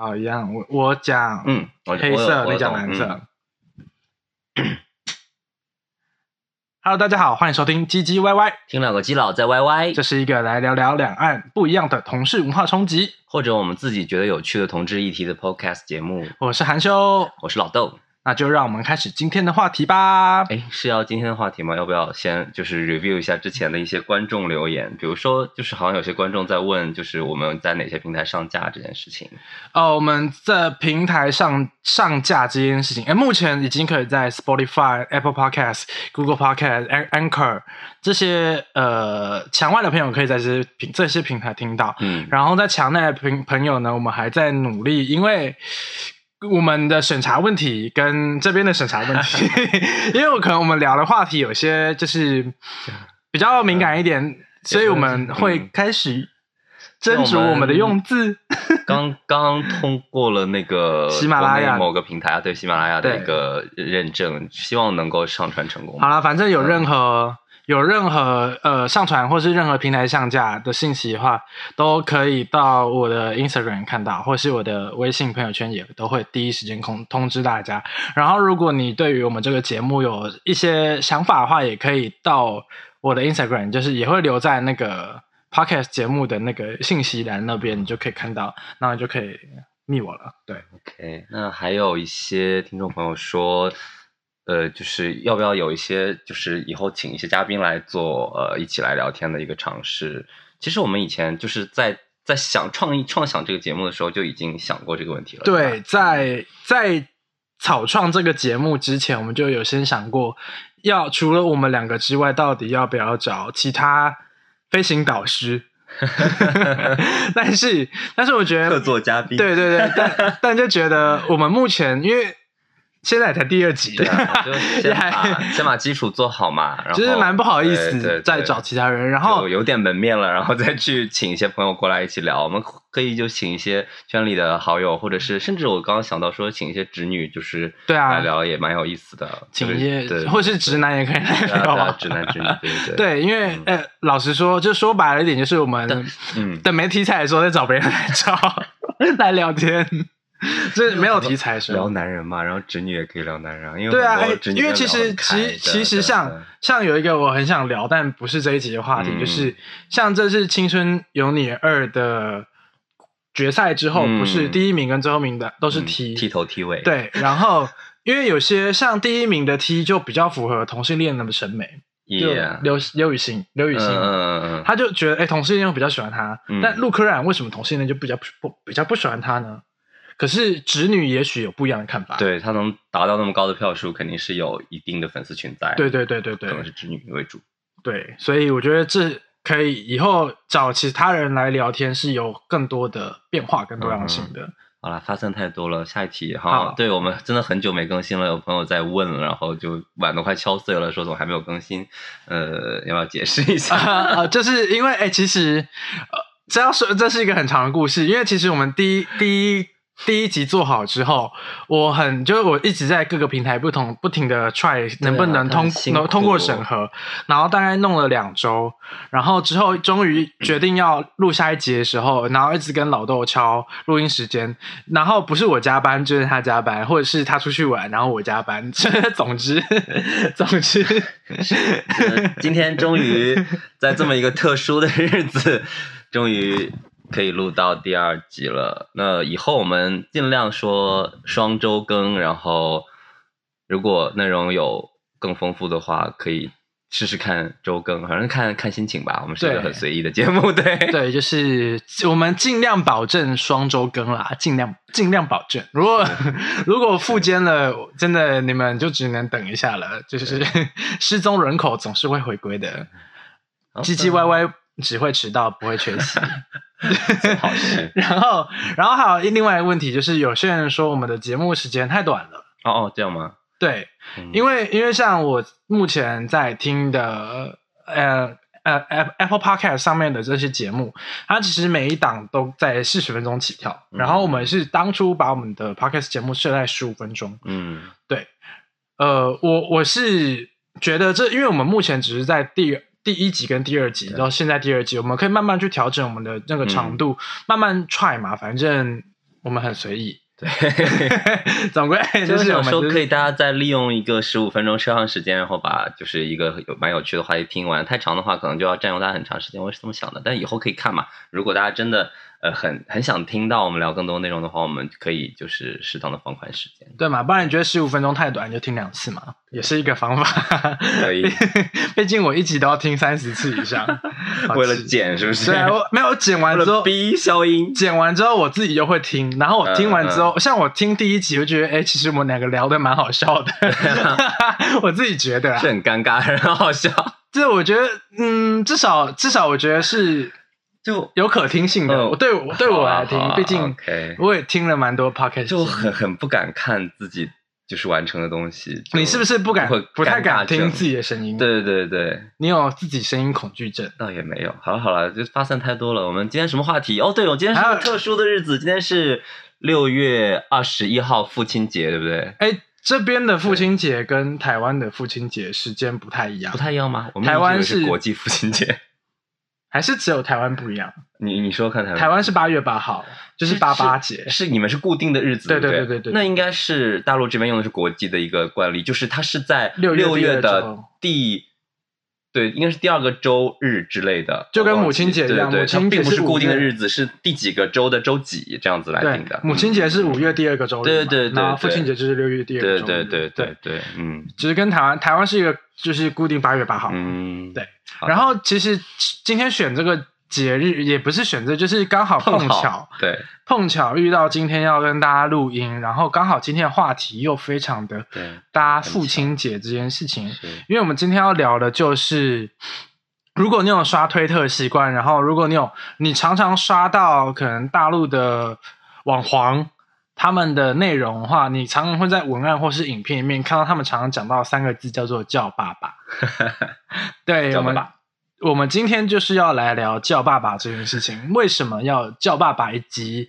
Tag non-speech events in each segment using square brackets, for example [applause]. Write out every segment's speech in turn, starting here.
好，一样，我我讲嗯，我黑色，你讲蓝色嗯。[coughs] Hello，大家好，欢迎收听唧唧歪歪，听两个基佬在歪歪这是一个来聊聊两岸不一样的同事文化冲击。或者我们自己觉得有趣的同志议题的 podcast 节目。我是韩修，我是老豆。那就让我们开始今天的话题吧。哎，是要今天的话题吗？要不要先就是 review 一下之前的一些观众留言？比如说，就是好像有些观众在问，就是我们在哪些平台上架这件事情。哦，我们在平台上上架这件事情，哎，目前已经可以在 Spotify、Apple Podcast、Google Podcast、An- Anchor 这些呃墙外的朋友可以在这些平这些平台听到。嗯，然后在墙内的朋朋友呢，我们还在努力，因为我们的审查问题跟这边的审查问题，[laughs] [laughs] 因为我可能我们聊的话题有些就是比较敏感一点，所以我们会开始斟酌我们的用字。刚刚通过了那个 [laughs] 喜马拉雅某个平台啊，对喜马拉雅的一个认证，希望能够上传成功。好了，反正有任何、有任何呃上传或是任何平台上架的信息的话，都可以到我的 Instagram 看到，或是我的微信朋友圈也都会第一时间通通知大家。然后，如果你对于我们这个节目有一些想法的话，也可以到我的 Instagram，就是也会留在那个 Podcast 节目的那个信息栏那边，你就可以看到，然后你就可以密我了。对，OK，那还有一些听众朋友说，呃，就是要不要有一些，就是以后请一些嘉宾来做，呃，一起来聊天的一个尝试。其实我们以前就是在在想创意创想这个节目的时候，就已经想过这个问题了。对，在在草创这个节目之前，我们就有先想过，要除了我们两个之外，到底要不要找其他飞行导师？[laughs] 但是，但是我觉得客得，座嘉宾，对对对，但但就觉得我们目前因为现在才第二集，对啊，就先 [laughs] 还把先把基础做好嘛，然后就是蛮不好意思对再找其他人，然后有点门面了，[laughs] 然后再去请一些朋友过来一起聊。我们可以就请一些圈里的好友，或者是甚至我刚刚想到说，请一些直女，就是对啊。来聊也蛮有意思的。请一些或是直男也可以来聊啊对啊，直男直女，对对对，因为呃，老实说，就说白了一点，就是我们嗯，等没题材的时候再找别人来找 [laughs] 来聊天，[laughs] 这没有题材的时聊。男人嘛，然后侄女也可以聊男人，因为对啊，因为其实其其实像像有一个我很想聊，但不是这一集的话题，嗯。就是像这是《青春有你二》的决赛之后，嗯。不是第一名跟最后名的都是嗯 T，、剃头 T 尾，对，然后 [laughs] 因为有些像第一名的 T 就比较符合同性恋的审美，就也，刘刘雨欣，刘雨欣。嗯嗯嗯嗯，他就觉得，哎、同性恋会比较喜欢他，嗯。但陆柯染为什么同性恋就比较不不比较不喜欢他呢？可是直女也许有不一样的看法。对她能达到那么高的票数，肯定是有一定的粉丝群在，对对对对对可能是直女为主。对，所以我觉得这可以以后找其他人来聊天是有更多的变化跟多样性的。好了，发生太多了，下一题好哈。对我们真的很久没更新了，有朋友在问，然后就碗都快敲碎了，说怎么还没有更新？呃，要不要解释一下？[laughs] 啊，就是因为哎、其实呃，这要说这是一个很长的故事，因为其实我们第一第一第一集做好之后，我很就是我一直在各个平台不同不停的 try 能不能通能通过审核，然后大概弄了两周，然后之后终于决定要录下一集的时候，然后一直跟老豆敲录音时间，然后不是我加班就是他加班，或者是他出去玩，然后我加班，总 [laughs] 之总之。呃 [laughs] 今天终于在这么一个特殊的日子，终于可以录到第二集了。那以后我们尽量说双周更，然后如果内容有更丰富的话，可以试试看周更，反正看看心情吧。我们是一个很随意的节目，对 [laughs] 对，就是我们尽量保证双周更啦，尽量尽量保证。如果 [laughs] 如果复监了，真的你们就只能等一下了。就是 [laughs] 失踪人口总是会回归的，唧唧歪歪只会迟到，不会缺席。[laughs] 好事 [laughs] 然后，然后还有另外一个问题就是，有些人说我们的节目时间太短了。哦哦，这样吗？对，嗯因为因为像我目前在听的呃呃 App- Apple Podcast 上面的这些节目，它其实每一档都在四十分钟起跳，嗯然后我们是当初把我们的 Podcast 节目设在十五分钟。嗯对呃，我我是觉得这，因为我们目前只是在第第一集跟第二集，对到现在第二集，我们可以慢慢去调整我们的那个长度，慢慢 try 嘛，反正我们很随意，[laughs] 对，[laughs] 总归就 [laughs] 就是想说，可以大家再利用一个十五分钟车上时间，然后把就是一个有蛮有趣的话题听完。太长的话，可能就要占用大家很长时间。我是这么想的，但以后可以看嘛。如果大家真的呃很很想听到我们聊更多内容的话，我们可以就是适当的放宽时间。对嘛？不然你觉得十五分钟太短，你就听两次嘛，也是一个方法。可以 [laughs] 毕竟我一集都要听三十次以上，[laughs] 好为了气剪是不是？对啊，我没有剪完之后，了逼消音。剪完之后我自己又会听，然后我听完之后，嗯像我听第一集，我觉得哎、诶其实我们两个聊的蛮好笑的，[laughs] 我自己觉得啊是，很尴尬，很好笑。这我觉得，嗯，至少至少我觉得是就有可听性的。嗯我对我对我来听毕竟我也听了蛮多 podcast，就很很不敢看自己就是完成的东西。你是不是不敢会不太敢听自己的声音？，对对对，你有自己声音恐惧症。倒也没有。好了好了，就发散太多了。我们今天什么话题？哦，对，我今天是个特殊的日子，今天是六月二十一号父亲节，对不对？哎，这边的父亲节跟台湾的父亲节时间不太一样不，太一样吗？我们台湾是国际父亲节。还是只有台湾不一样？你你说看台湾，台湾是八月八号，就是八八节。是你们是固定的日子，对对不对对那应该是大陆这边用的是国际的一个惯例，就是它是在六月的第，对，应该是第二个周日之类的，就跟母亲节一样对对对母亲节它并不是固定的日子，是第几个周的周几这样子来定的。，母亲节是五月第二个周日，对对对父亲节就是六月第二个周对对对对对，嗯其实跟台湾台湾是一个就是固定八月八号，嗯，对然后其实今天选这个节日也不是选择，就是刚好碰好巧对碰巧遇到今天要跟大家录音，然后刚好今天的话题又非常的对，搭父亲节这件事情，因为我们今天要聊的就是，如果你有刷推特的习惯，然后如果你有你常常刷到可能大陆的网黄他们的内容的话，你常常会在文案或是影片里面看到他们常常讲到三个字叫做“叫爸爸 [laughs] ”。对，我们叫爸爸我们今天就是要来聊叫爸爸这件事情，为什么要叫爸爸，以及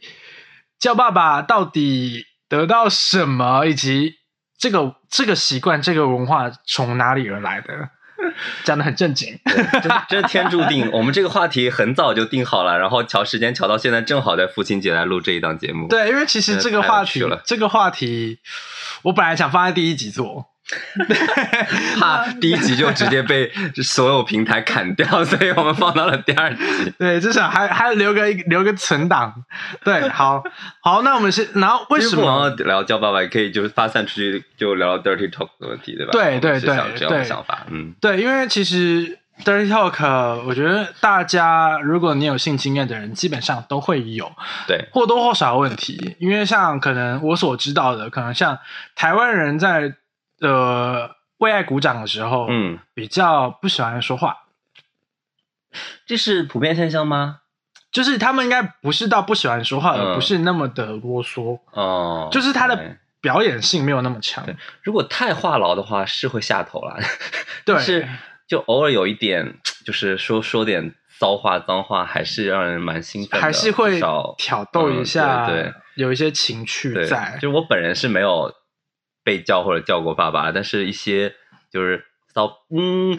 叫爸爸到底得到什么，以及这个这个习惯、这个文化从哪里而来的，讲的很正经。[laughs] 对，真真是天注定。我们这个话题很早就定好了，然后瞧时间瞧到现在，正好在父亲节来录这一档节目。对，因为其实这个话题，这个话题，我本来想放在第一集做，[laughs] 怕第一集就直接被所有平台砍掉，[laughs] 所以我们放到了第二集。[laughs] 对，至少还还留个留个存档。对，好好，那我们是，然后为什么？要聊叫爸爸，也可以就是发散出去，就聊聊 dirty talk 的问题，对吧？对对对这样的对想法，嗯，对，因为其实 dirty talk，我觉得大家如果你有性经验的人，基本上都会有对，或多或少的问题。因为像可能我所知道的，可能像台湾人在呃为爱鼓掌的时候，嗯，比较不喜欢说话，这是普遍现象吗？就是他们应该不是到不喜欢说话，嗯而不是那么的啰嗦，哦，就是他的表演性没有那么强。对如果太话痨的话，是会下头啦。[laughs] 对是就偶尔有一点，就是说说点骚话、脏话，还是让人蛮兴奋的，还是会挑逗一下，嗯对对有一些情趣，在。就我本人是没有被叫或者叫过爸爸，但是一些就是骚嗯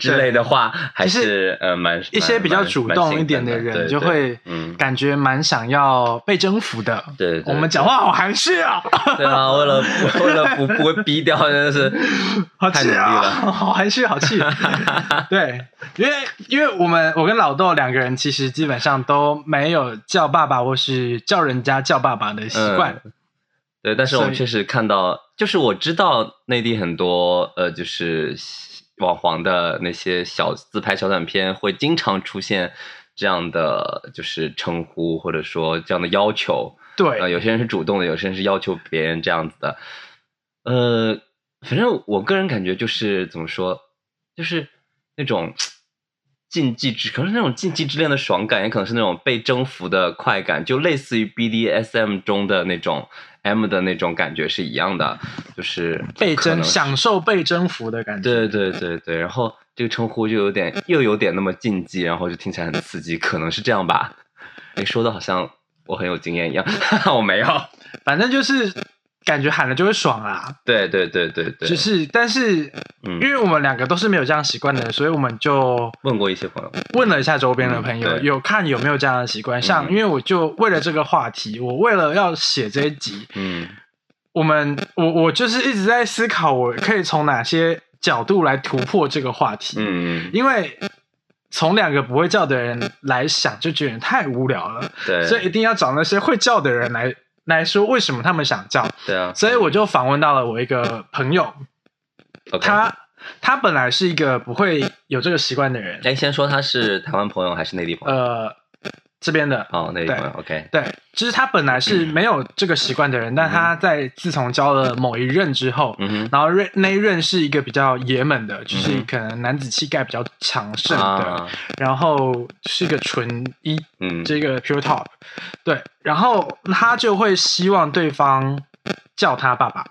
之类的话，还是呃蛮一些比较主动一点的人，就会嗯感觉蛮想要被征服的。对对对我们讲话好含蓄啊，对啊，为了 [laughs] 为了不不会逼掉，真的是好太努力气啊，了。[laughs] 好含蓄，好气。[laughs] 对，因为因为我们我跟老豆两个人其实基本上都没有叫爸爸或是叫人家叫爸爸的习惯。嗯对，但是我们确实看到，就是我知道内地很多呃，就是网黄的那些小自拍小短片，会经常出现这样的就是称呼或者说这样的要求。对，呃，有些人是主动的，有些人是要求别人这样子的。呃，反正我个人感觉就是怎么说，就是那种禁忌之，可能是那种禁忌之恋的爽感，也可能是那种被征服的快感，就类似于 BDSM 中的那种 M 的那种感觉是一样的，就是被征享受被征服的感觉。对对对对，然后这个称呼就有点又有点那么禁忌，然后就听起来很刺激，可能是这样吧。哎，说的好像我很有经验一样，[laughs] 我没有。反正就是感觉喊了就会爽啦。对对对对对，就是，但是嗯。因为我们两个都是没有这样习惯的人，所以我们就问过一些朋友，问了一下周边的朋友，嗯有看有没有这样的习惯。像嗯。因为我就为了这个话题，我为了要写这一集，嗯。我们我我就是一直在思考，我可以从哪些角度来突破这个话题。嗯嗯，因为从两个不会叫的人来想，就觉得太无聊了，对，所以一定要找那些会叫的人来来说为什么他们想叫。[laughs] 对啊，所以我就访问到了我一个朋友，他他本来是一个不会有这个习惯的人，哎，先说他是台湾朋友还是内地朋友？呃，这边的。哦，内地朋友，OK，对，就是他本来是没有这个习惯的人，但他在自从交了某一任之后，嗯，然后任那一任是一个比较爷们的，就是可能男子气概比较强盛的，啊，然后是一个纯一，嗯，这个 pure top，对，然后他就会希望对方叫他爸爸，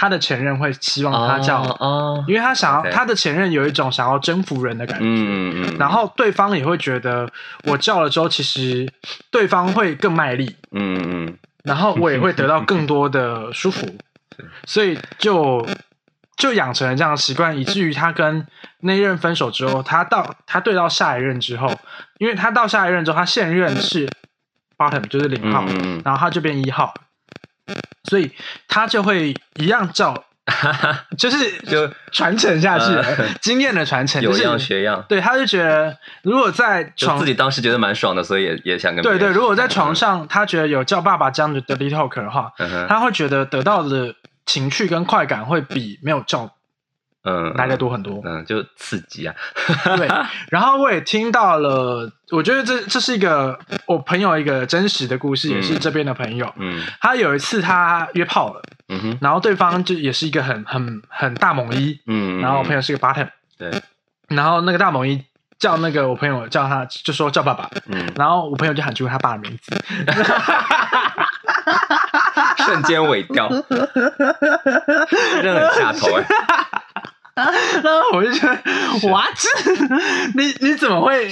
他的前任会希望他叫，哦，因为他想要他的前任有一种想要征服人的感觉，嗯嗯，然后对方也会觉得我叫了之后，其实对方会更卖力，嗯嗯。然后我也会得到更多的舒服，[laughs] 所以就就养成了这样的习惯，以至于他跟那一任分手之后，他到他对到下一任之后，因为他到下一任之后，他现任是 bottom 就是零号，然后他就变一号，所以他就会一样叫，[laughs] 就是就传承下去，呃经验的传承，有样学样学样，对，他就觉得如果在床就自己当时觉得蛮爽的，所以也也想跟对对，如果在床嗯，上他觉得有叫爸爸这样的 dirty talk 的话，嗯他会觉得得到的情趣跟快感会比没有叫嗯来的多很多。嗯，就刺激啊，对，[laughs] 然后我也听到了，我觉得这这是一个我朋友一个真实的故事，也是嗯这边的朋友。嗯。他有一次他约炮了，嗯哼，然后对方就也是一个很很很大猛一，嗯，然后我朋友是个 bottom，对，然后那个大猛一叫那个我朋友叫他就说叫爸爸，嗯，然后我朋友就喊出他爸的名字，[laughs] 瞬间尾掉，[laughs] 真的很下头哎，[laughs] 然后我就觉得，what？[laughs] 你你怎么会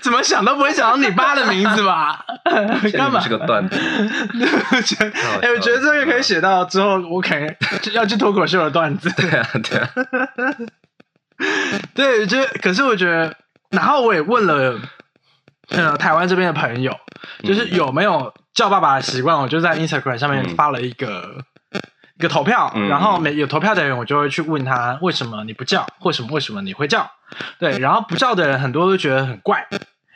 怎么想都不会想到你爸的名字吧？[laughs] 干嘛？是个段子，哎，我觉得这个可以写到之后，我可能要去脱口秀的段子。对啊对啊，对，就可是我觉得，然后我也问了，呃，台湾这边的朋友，就是有没有叫爸爸的习惯，我就在 Instagram 上面嗯发了一个。一个投票，嗯然后每有投票的人，我就会去问他为什么你不叫，为什么为什么你会叫？对，然后不叫的人很多都觉得很怪，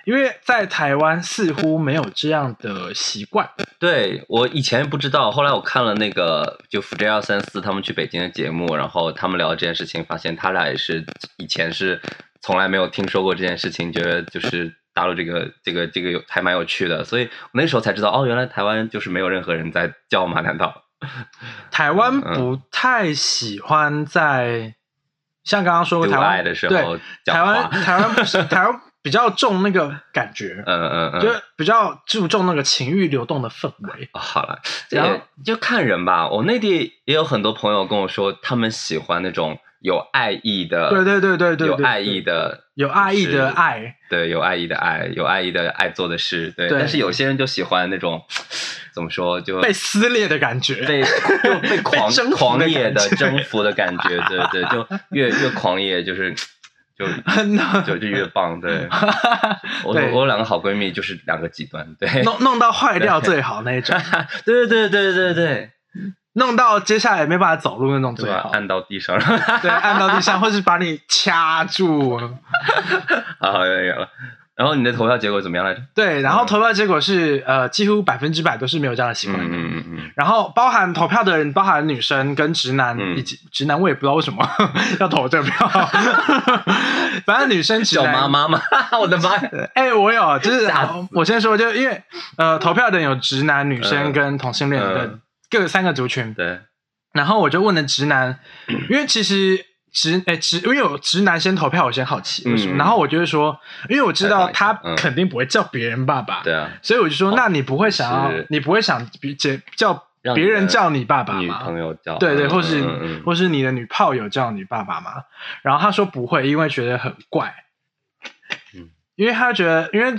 因为在台湾似乎没有这样的习惯。对我以前不知道，后来我看了那个就福 J 二三四他们去北京的节目，然后他们聊这件事情，发现他俩也是以前是从来没有听说过这件事情，觉得就是大陆这个 [laughs] 这个这个有还蛮有趣的，所以我那时候才知道哦，原来台湾就是没有任何人在叫马难道？[laughs] 台湾嗯不太喜欢在像刚刚说过，台湾的时对候台湾，台湾不是 [laughs] 台湾比较重那个感觉，嗯嗯嗯，就是比较注重那个情欲流动的氛围。哦好了，然后就看人吧。我内地也有很多朋友跟我说，他们喜欢那种有爱意的，对对对对对，有爱意，的，有爱意的爱，对，有爱意的爱，有爱意的爱做的事，对。但是有些人就喜欢那种怎么说，就被撕裂的感觉。被 [laughs] 就被狂狂野的征服的感觉，对对，就越越狂野，就 [laughs] 是就就就越棒，对。[laughs] 我对我有两个好闺蜜，就是两个极端，对，弄弄到坏掉最好那一种，对对对对对弄到接下来没办法走路那种对，吧最好？。按到地上，[laughs] 对，按到地上，或是把你掐住。[laughs] 好有有了。然后你的投票结果怎么样来着？对，然后投票结果是呃，几乎百分之百都是没有这样的习嗯惯的。嗯嗯嗯，然后包含投票的人，包含女生跟直男，嗯以及直男，我也不知道为什么 [laughs] 要投这个票。反正女生直叫男妈。妈嘛？我的妈呀！哎、我有，就是我先说，就因为呃，投票的人有直男、女生嗯跟同性恋的嗯各三个族群。对，然后我就问了直男，[clears throat] 因为其实直哎直，因为有直男先投票，我先好奇为什么。嗯然后我就会说，因为我知道他肯定不会叫别人爸爸，对啊，所以我就说，哦那你不会想要，你不会想比姐叫别人叫你爸爸吗女吗？朋友叫，对对，嗯或是、或是你的女炮友叫你爸爸吗？然后他说不会，因为觉得很怪，嗯因为他觉得，因为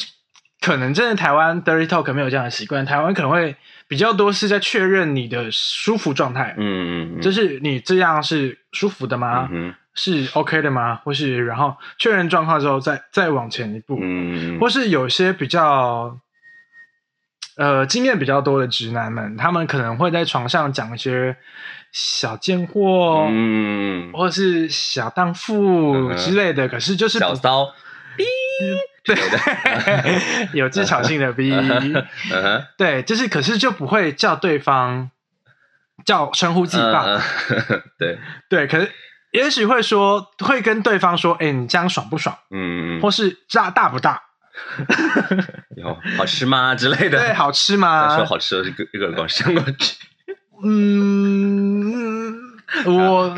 可能真的台湾 dirty talk 没有这样的习惯，台湾可能会比较多是在确认你的舒服状态，嗯嗯，就是你这样是舒服的吗？嗯是 OK 的吗？或是然后确认状况之后再再往前一步，嗯嗯，或是有些比较呃经验比较多的直男们，他们可能会在床上讲一些小贱货，嗯，或是小荡妇之类的，可是就是小骚，[laughs] [laughs] 对 [laughs] 有技巧性的逼，[laughs] 嗯哼，对，就是可是就不会叫对方叫称呼自己爸对，对，可是也许会说会跟对方说，哎，你这样爽不爽，嗯嗯或是大大不大，嗯，有好吃吗？之类的，对，好吃他吗？说好吃的，这个这个光伸过去，嗯，我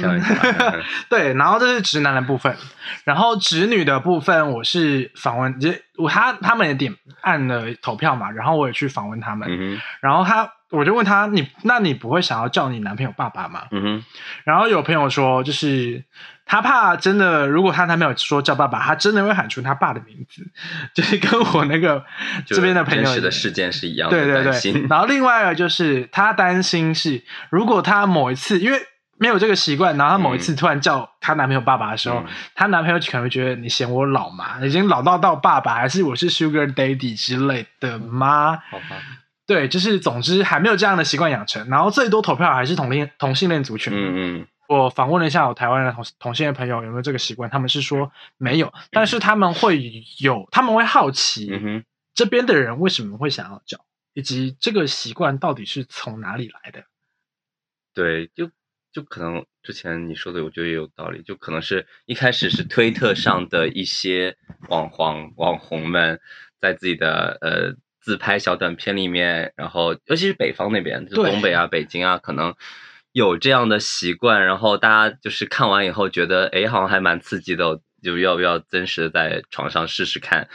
[laughs] 对，然后这是直男的部分，然后直女的部分，我是访问，也我他他们也点按了投票嘛，然后我也去访问他们，嗯然后他我就问他，你那你不会想要叫你男朋友爸爸吗？嗯哼，然后有朋友说，就是他怕真的，如果他男朋友说叫爸爸，他真的会喊出他爸的名字，[laughs] 就是跟我那个这边的朋友的一样。事件是一样的，对对对，然后另外一个就是他担心是，如果他某一次因为没有这个习惯，然后她某一次突然叫她男朋友爸爸的时候，嗯她男朋友可能会觉得你嫌我老嘛，已经老到到爸爸，还是我是 Sugar Daddy 之类的吗？好吧，对，就是总之还没有这样的习惯养成，然后最多投票还是同性同性恋族群。嗯嗯我访问了一下我台湾的同同性恋朋友有没有这个习惯，他们是说没有，但是他们会有，他们会好奇，这边的人为什么会想要叫，以及这个习惯到底是从哪里来的。对，就就可能之前你说的，我觉得也有道理，就可能是一开始是推特上的一些网黄网红们在自己的呃自拍小短片里面，然后尤其是北方那边，就东北啊、北京啊，可能有这样的习惯，然后大家就是看完以后觉得，哎，好像还蛮刺激的，就要不要真实的在床上试试看，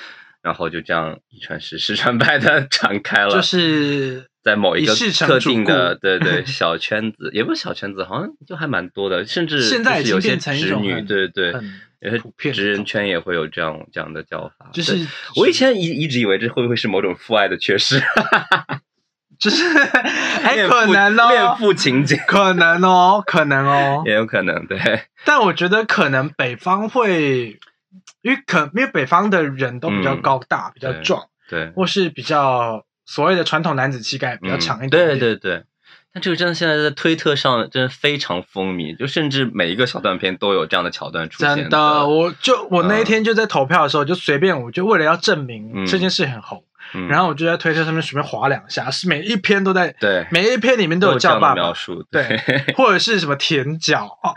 然后就这样一传十，十传百的 [laughs] 传开了，就是在某一个特定的对对 [laughs] 小圈子，也不是小圈子，好像就还蛮多的，甚至现在有些直女，对对有些直人圈也会有这样这样的叫法。就是我以前一一直以为这会不会是某种父爱的缺失，[laughs] 就是，哎，恋父可能哦恋哦，父情节可能哦，可能哦。也有可能，对，但我觉得可能北方会，因为可因为北方的人都比较嗯。高大、比较壮，对，或是比较所谓的传统男子气概比较嗯强一点点。对对。对。但这个真的现在在推特上真的非常风靡，就甚至每一个小短片都有这样的桥段出现真的，我就我那一嗯天就在投票的时候，就随便，我就为了要证明嗯。这件事很红，嗯。然后我就在推特上面随便划两下，是每一篇都在，对。每一篇里面都都有叫爸爸，描述，对，[laughs] 或者是什么舔脚。哦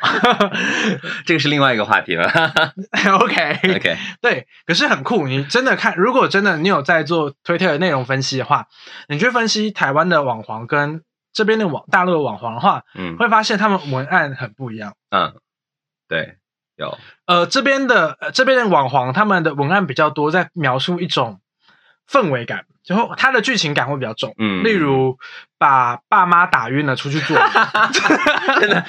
[laughs] 这个是另外一个话题了。[laughs] OK。OK，对，可是很酷。你真的看，如果真的你有在做推特的内容分析的话，你去分析台湾的网黄跟这边的网大陆的网黄的话，嗯。会发现他们文案很不一样。嗯，对，有，呃，这边的、呃、这边的网黄他们的文案比较多，在描述一种氛围感，然后它的剧情感会比较重。嗯例如把爸妈打晕了出去做，[laughs] 真的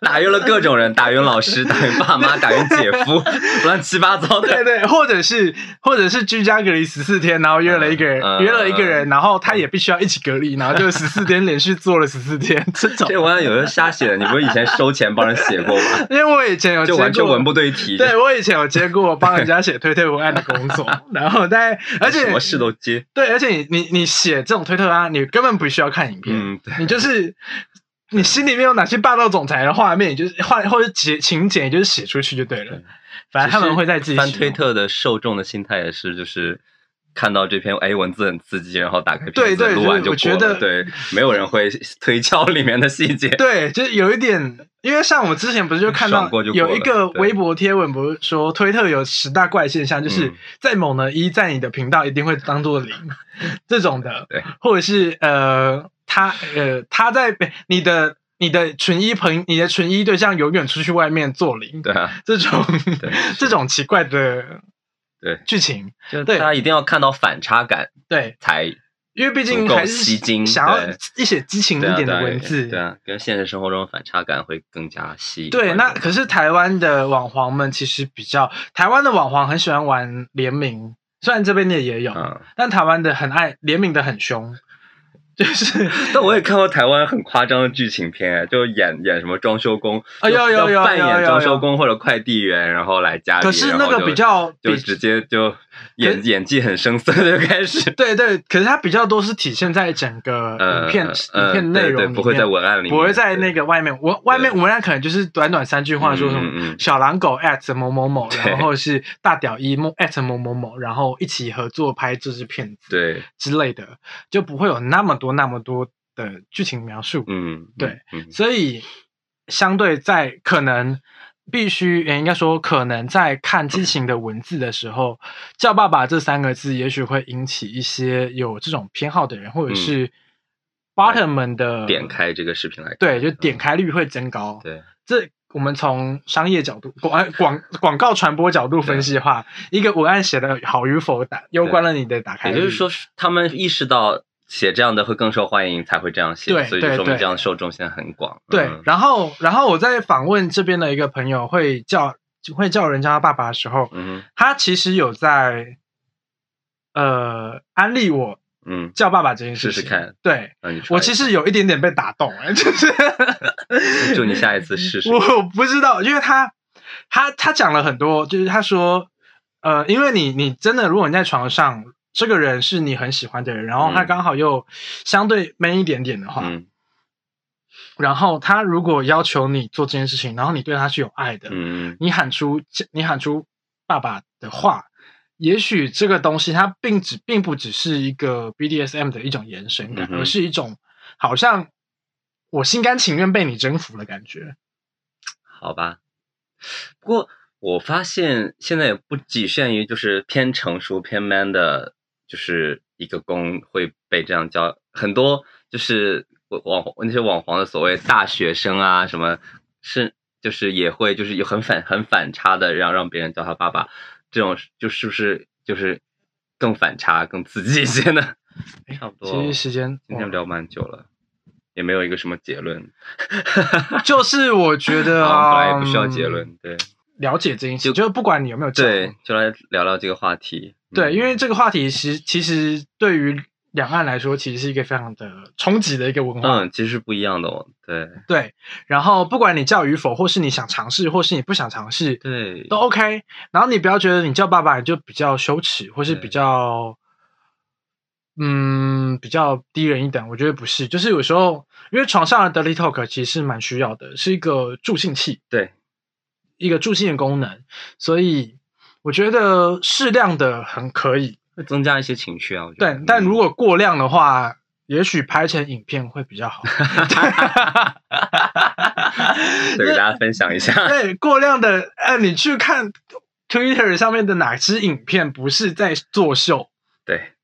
打晕了各种人，打晕老师，[laughs] 打晕爸妈，打晕姐夫，[laughs] 乱七八糟的。对对，或者是或者是居家隔离十四天，然后约了一个人，约了一个人，然后他也必须要一起隔离，然后就十四天连续做了十四天这种。这文案有人瞎写的，你不是以前收钱帮人写过吗？因为我以前有接就过，完全文不对题，对我以前有接过帮人家写推特文案的工作，然后在而且什么事都接。对，而且你你你写这种推特啊，你根本不需要看影片，嗯，对，你就是你心里面有哪些霸道总裁的画面，你就是画或者节情节，就是写出去就对了对。反正他们会在自己翻推特的受众的心态也是，就是看到这篇哎文字很刺激，然后打开片子对对录完就对我觉得过了。对，没有人会推敲里面的细节。对，就是有一点，因为像我们之前不是就看到就有一个微博贴文，不是说推特有十大怪现象，就是嗯在某呢一在你的频道一定会当做零这种的，对，或者是呃他呃他在你的你的纯一朋你的纯一对象永远出去外面做零，对啊，这种 [laughs] 这种奇怪的对，剧情，就对大家一定要看到反差感对，才因为毕竟还是想要一些激情一点的文字，对啊，跟现实生活中反差感会更加吸引对，那可是台湾的网黄们其实比较，台湾的网黄很喜欢玩联名，虽然这边的也有，嗯但台湾的很爱联名的很凶。[laughs] 就是。但我也看过台湾很夸张的剧情片，就演演什么装修工，啊有有有要扮演装修工或者快递员，然后来家里，可是那个比较比就直接就演演技很生涩就开始，[laughs] 对对，可是它比较多是体现在整个呃影片、呃影片内容不会在文案里面，不会在那个外面，我外面文案可能就是短短三句话，说什么小狼狗 at 某某某，然后是大屌一某 at 某某某，然后一起合作拍这支片子对，之类的，就不会有那么多那么多的剧情描述。嗯，对嗯，所以相对在可能必须，也应该说可能在看激情的文字的时候，“叫爸爸”这三个字，也许会引起一些有这种偏好的人，或者是 bottom 们的嗯点，开这个视频来看，对，就点开率会增高。对，这我们从商业角度、广广广告传播角度分析的话，一个文案写的好与否，打攸关了你的打开率。也就是说，他们意识到写这样的会更受欢迎，才会这样写，对所以就说明对对这样受众现在很广。对嗯，然后然后我在访问这边的一个朋友，会叫会叫人家爸爸的时候，嗯他其实有在呃安利我嗯，叫爸爸这件事情。试试看对我其实有一点点被打动，哎，就是 [laughs] 祝你下一次试试。我不知道，因为他他他讲了很多，就是他说，呃，因为你你真的，如果你在床上，这个人是你很喜欢的人，然后他嗯刚好又相对 man 一点点的话，嗯然后他如果要求你做这件事情，然后你对他是有爱的，嗯你喊出你喊出爸爸的话，也许这个东西它并只并不只是一个 BDSM 的一种延伸感，嗯而是一种好像我心甘情愿被你征服的感觉。好吧。不过我发现现在也不仅限于就是偏成熟偏 man 的，就是一个公会被这样教，很多就是网那些网黄的所谓大学生啊什么，是就是也会就是有很反很反差的让让别人叫他爸爸，这种就是不是就是更反差更刺激一些呢？差不多。其实时间今天聊蛮久了，也没有一个什么结论。[laughs] 就是我觉 [laughs] 得，啊，本来也不需要结嗯论，对了解这件事，就就是不管你有没有对，就来聊聊这个话题。对，嗯因为这个话题其实其实对于两岸来说，其实是一个非常的冲击的一个文化。嗯，其实是不一样的哦。对对，然后不管你叫与否，或是你想尝试，或是你不想尝试，对都 OK。然后你不要觉得你叫爸爸你就比较羞耻，或是比较，嗯，比较低人一等。我觉得不是，就是有时候因为床上的 dirty talk 其实是蛮需要的，是一个助兴器，对，一个助兴的功能。所以我觉得适量的很可以。会增加一些情绪啊。我觉得对，但如嗯果过量的话，也许拍成影片会比较好。[laughs] 对给大家分享一下，对，过量的，呃，你去看 Twitter 上面的哪支影片不是在作秀？对，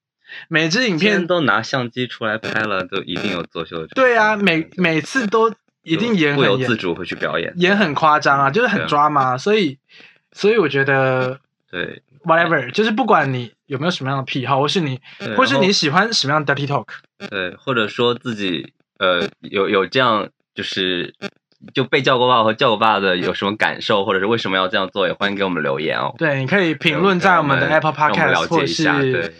每支影片，都拿相机出来拍了，都一定有作秀的。对啊，每每次都一定演不由自主会去表演。演很夸张啊，就是很抓马，所以所以我觉得对，whatever，就是不管你有没有什么样的癖好，或是你或是你喜欢什么样的 dirty talk，对，或者说自己呃有有这样就是就被叫过爸和叫过爸的有什么感受，或者是为什么要这样做，也欢迎给我们留言哦。对，你可以评论在我们的 Apple Podcast，或是对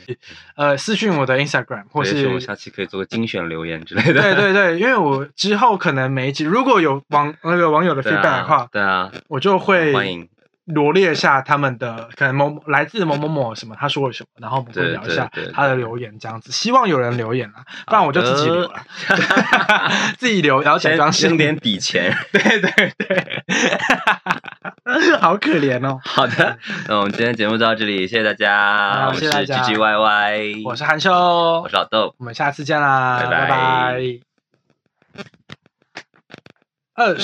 呃私讯我的 Instagram，或是我们下期可以做个精选留言之类的。对对对，因为我之后可能每一集如果有网那个网友的 feedback 的话啊，，对啊，我就会欢迎。罗列一下他们的可能某来自某某某什么，他说了什么，然后我们会聊一下他的留言，这样子。希望有人留言啊，不然我就自己留了，[laughs] 自己留，然后假先装是扔点底钱。对 [laughs] 对对，[laughs] 好可怜哦。好的，那我们今天节目就到这里，谢谢大家。好我们是 G G Y Y，我是韩秀我，是老豆，我们下次见啦，拜拜拜拜。二